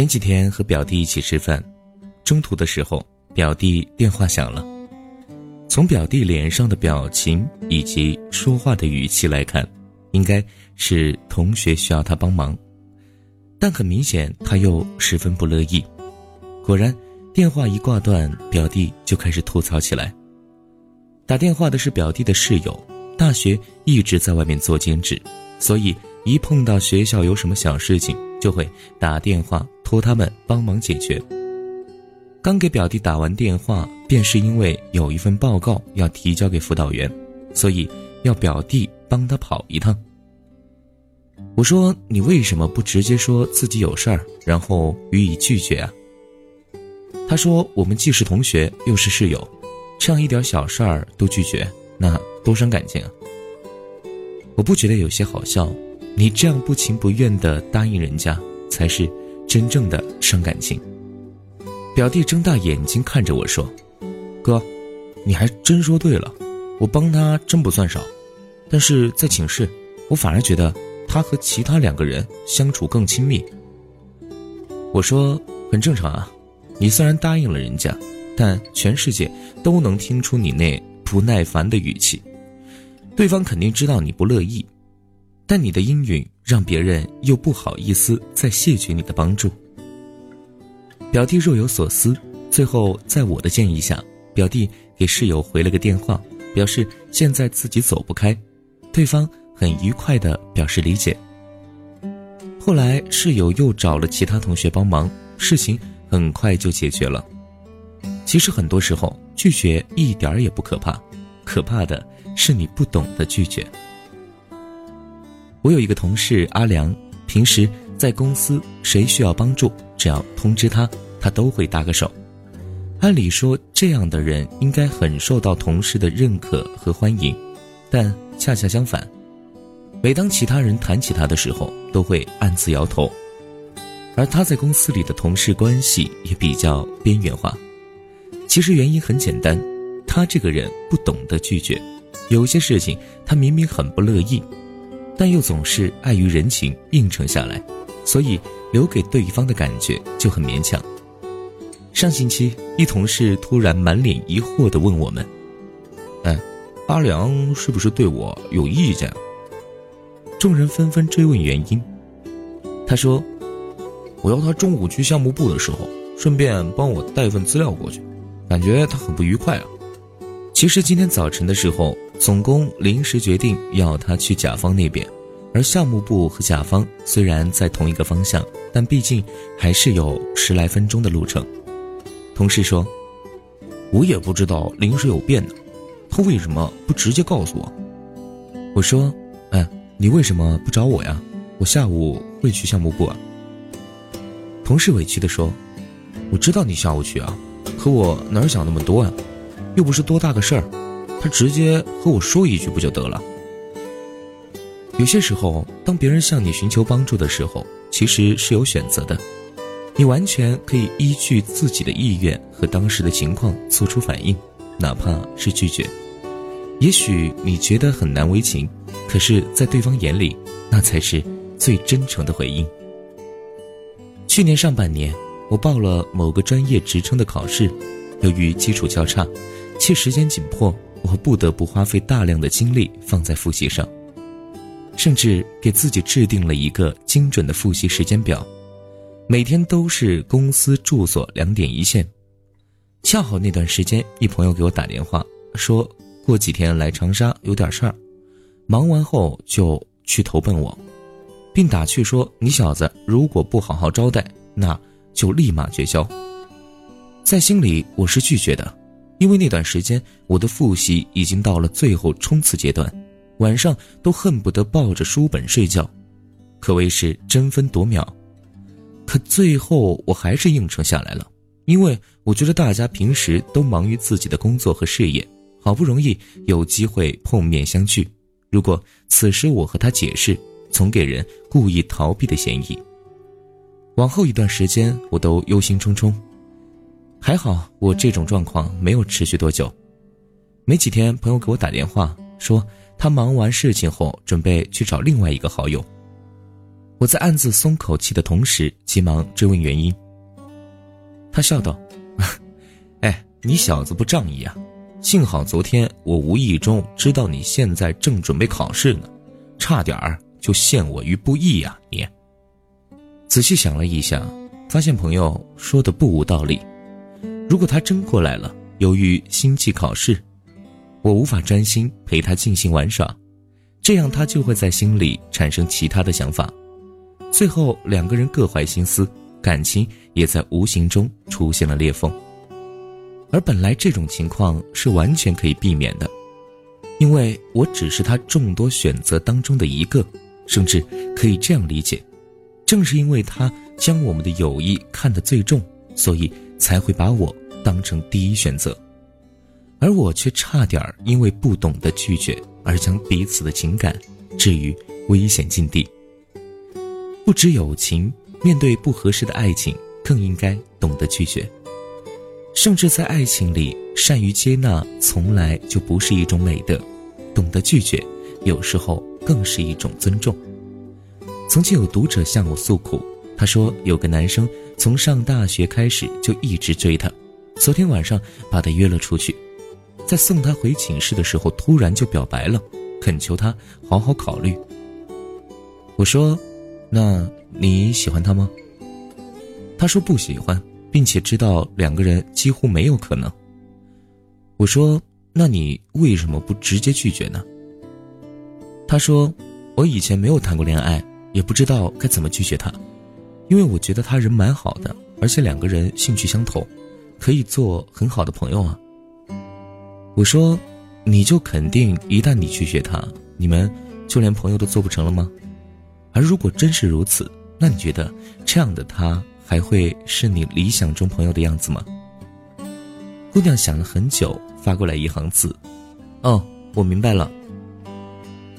前几天和表弟一起吃饭，中途的时候，表弟电话响了。从表弟脸上的表情以及说话的语气来看，应该是同学需要他帮忙，但很明显他又十分不乐意。果然，电话一挂断，表弟就开始吐槽起来。打电话的是表弟的室友，大学一直在外面做兼职，所以一碰到学校有什么小事情，就会打电话托他们帮忙解决。刚给表弟打完电话，便是因为有一份报告要提交给辅导员，所以要表弟帮他跑一趟。我说：“你为什么不直接说自己有事儿，然后予以拒绝啊？”他说：“我们既是同学，又是室友。”这样一点小事儿都拒绝，那多伤感情啊！我不觉得有些好笑，你这样不情不愿的答应人家，才是真正的伤感情。表弟睁大眼睛看着我说：“哥，你还真说对了，我帮他真不算少，但是在寝室，我反而觉得他和其他两个人相处更亲密。”我说：“很正常啊，你虽然答应了人家。”但全世界都能听出你那不耐烦的语气，对方肯定知道你不乐意，但你的阴允让别人又不好意思再谢绝你的帮助。表弟若有所思，最后在我的建议下，表弟给室友回了个电话，表示现在自己走不开，对方很愉快的表示理解。后来室友又找了其他同学帮忙，事情很快就解决了。其实很多时候拒绝一点儿也不可怕，可怕的是你不懂得拒绝。我有一个同事阿良，平时在公司谁需要帮助，只要通知他，他都会搭个手。按理说这样的人应该很受到同事的认可和欢迎，但恰恰相反，每当其他人谈起他的时候，都会暗自摇头。而他在公司里的同事关系也比较边缘化。其实原因很简单，他这个人不懂得拒绝，有些事情他明明很不乐意，但又总是碍于人情应承下来，所以留给对方的感觉就很勉强。上星期，一同事突然满脸疑惑地问我们：“哎，阿良是不是对我有意见？”众人纷纷追问原因。他说：“我要他中午去项目部的时候，顺便帮我带份资料过去。”感觉他很不愉快啊。其实今天早晨的时候，总工临时决定要他去甲方那边，而项目部和甲方虽然在同一个方向，但毕竟还是有十来分钟的路程。同事说：“我也不知道临时有变呢，他为什么不直接告诉我？”我说：“哎，你为什么不找我呀？我下午会去项目部啊。”同事委屈地说：“我知道你下午去啊。”可我哪想那么多啊，又不是多大个事儿，他直接和我说一句不就得了？有些时候，当别人向你寻求帮助的时候，其实是有选择的，你完全可以依据自己的意愿和当时的情况做出反应，哪怕是拒绝。也许你觉得很难为情，可是，在对方眼里，那才是最真诚的回应。去年上半年。我报了某个专业职称的考试，由于基础较差，且时间紧迫，我不得不花费大量的精力放在复习上，甚至给自己制定了一个精准的复习时间表，每天都是公司住所两点一线。恰好那段时间，一朋友给我打电话，说过几天来长沙有点事儿，忙完后就去投奔我，并打趣说：“你小子如果不好好招待，那……”就立马绝交。在心里我是拒绝的，因为那段时间我的复习已经到了最后冲刺阶段，晚上都恨不得抱着书本睡觉，可谓是争分夺秒。可最后我还是应承下来了，因为我觉得大家平时都忙于自己的工作和事业，好不容易有机会碰面相聚，如果此时我和他解释，总给人故意逃避的嫌疑。往后一段时间，我都忧心忡忡。还好，我这种状况没有持续多久。没几天，朋友给我打电话说，他忙完事情后准备去找另外一个好友。我在暗自松口气的同时，急忙追问原因。他笑道：“哎，你小子不仗义啊！幸好昨天我无意中知道你现在正准备考试呢，差点儿就陷我于不义呀！你。”仔细想了一下，发现朋友说的不无道理。如果他真过来了，由于心悸考试，我无法专心陪他尽兴玩耍，这样他就会在心里产生其他的想法。最后两个人各怀心思，感情也在无形中出现了裂缝。而本来这种情况是完全可以避免的，因为我只是他众多选择当中的一个，甚至可以这样理解：正是因为他将我们的友谊看得最重，所以才会把我当成第一选择，而我却差点因为不懂得拒绝而将彼此的情感置于危险境地。不止友情，面对不合适的爱情，更应该懂得拒绝。甚至在爱情里，善于接纳从来就不是一种美德，懂得拒绝，有时候更是一种尊重。曾经有读者向我诉苦，他说有个男生从上大学开始就一直追她，昨天晚上把她约了出去，在送她回寝室的时候，突然就表白了，恳求她好好考虑。我说。那你喜欢他吗？他说不喜欢，并且知道两个人几乎没有可能。我说：“那你为什么不直接拒绝呢？”他说：“我以前没有谈过恋爱，也不知道该怎么拒绝他，因为我觉得他人蛮好的，而且两个人兴趣相投，可以做很好的朋友啊。”我说：“你就肯定一旦你拒绝他，你们就连朋友都做不成了吗？”而如果真是如此，那你觉得这样的他还会是你理想中朋友的样子吗？姑娘想了很久，发过来一行字：“哦，我明白了。”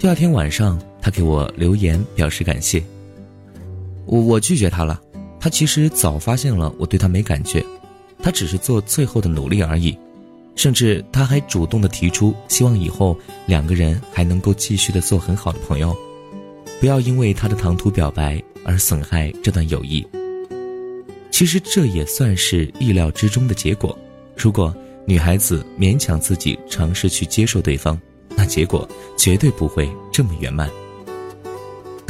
第二天晚上，她给我留言表示感谢。我我拒绝他了，他其实早发现了我对他没感觉，他只是做最后的努力而已，甚至他还主动的提出希望以后两个人还能够继续的做很好的朋友。不要因为他的唐突表白而损害这段友谊。其实这也算是意料之中的结果。如果女孩子勉强自己尝试去接受对方，那结果绝对不会这么圆满。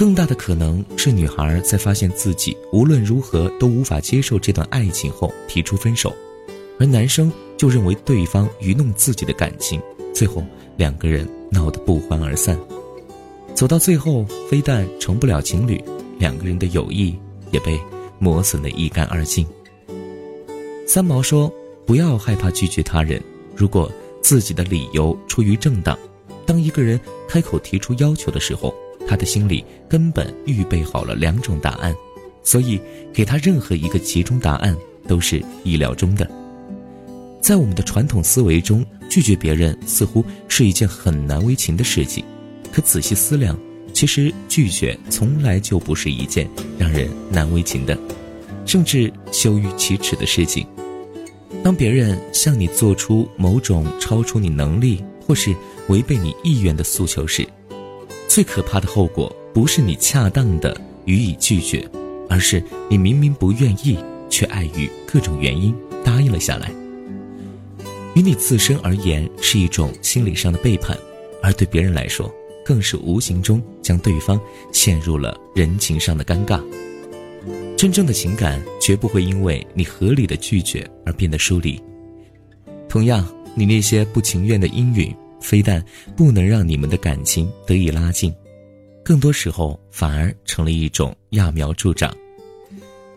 更大的可能是女孩在发现自己无论如何都无法接受这段爱情后提出分手，而男生就认为对方愚弄自己的感情，最后两个人闹得不欢而散。走到最后，非但成不了情侣，两个人的友谊也被磨损得一干二净。三毛说：“不要害怕拒绝他人，如果自己的理由出于正当，当一个人开口提出要求的时候，他的心里根本预备好了两种答案，所以给他任何一个其中答案都是意料中的。在我们的传统思维中，拒绝别人似乎是一件很难为情的事情。”可仔细思量，其实拒绝从来就不是一件让人难为情的，甚至羞于启齿的事情。当别人向你做出某种超出你能力或是违背你意愿的诉求时，最可怕的后果不是你恰当的予以拒绝，而是你明明不愿意，却碍于各种原因答应了下来。于你自身而言是一种心理上的背叛，而对别人来说。更是无形中将对方陷入了人情上的尴尬。真正的情感绝不会因为你合理的拒绝而变得疏离。同样，你那些不情愿的应允，非但不能让你们的感情得以拉近，更多时候反而成了一种揠苗助长。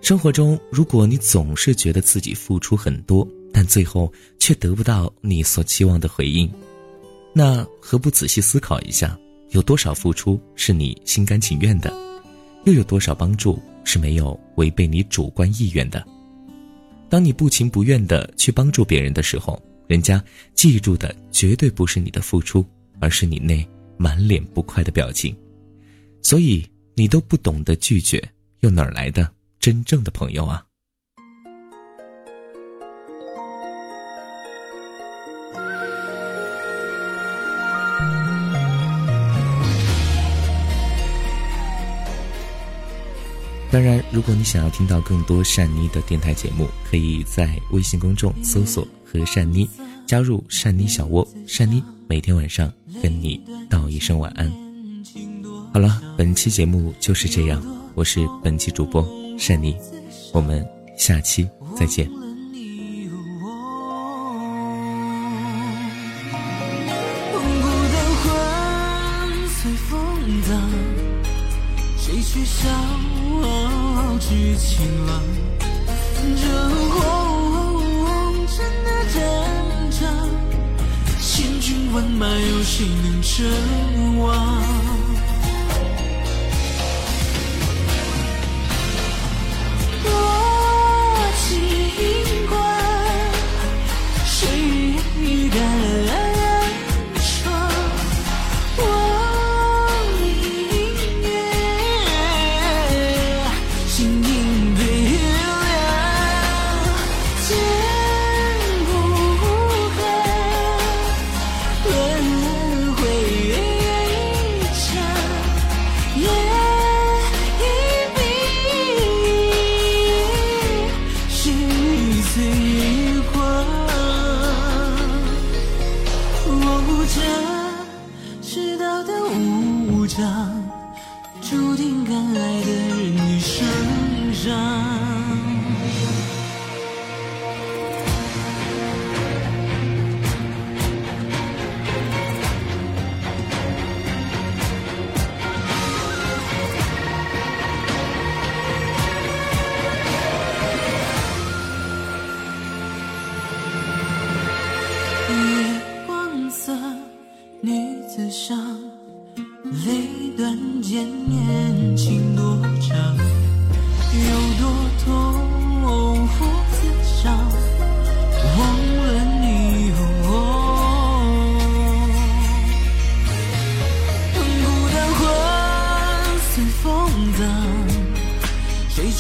生活中，如果你总是觉得自己付出很多，但最后却得不到你所期望的回应，那何不仔细思考一下？有多少付出是你心甘情愿的，又有多少帮助是没有违背你主观意愿的？当你不情不愿的去帮助别人的时候，人家记住的绝对不是你的付出，而是你那满脸不快的表情。所以你都不懂得拒绝，又哪来的真正的朋友啊？当然，如果你想要听到更多善妮的电台节目，可以在微信公众搜索“和善妮”，加入善妮小窝，善妮每天晚上跟你道一声晚安。好了，本期节目就是这样，我是本期主播善妮，我们下期再见。谁去笑去晴朗？这万马，有谁能称王？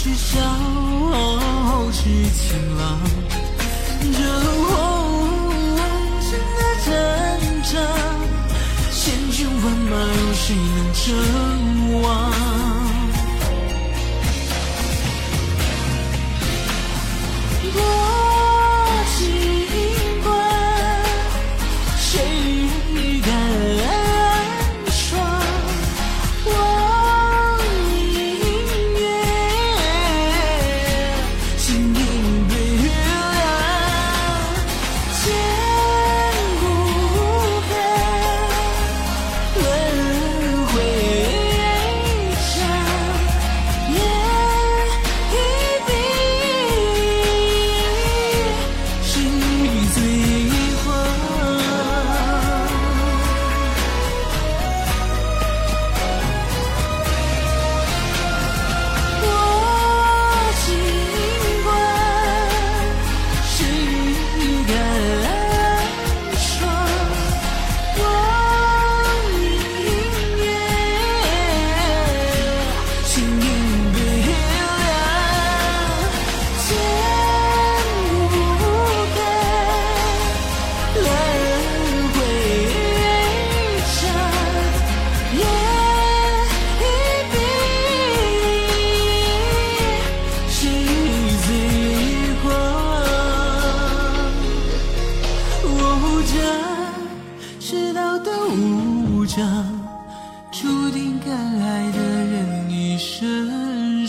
去笑傲，去情浪，这红尘的战场，千军万马，有谁能称王？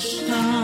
伤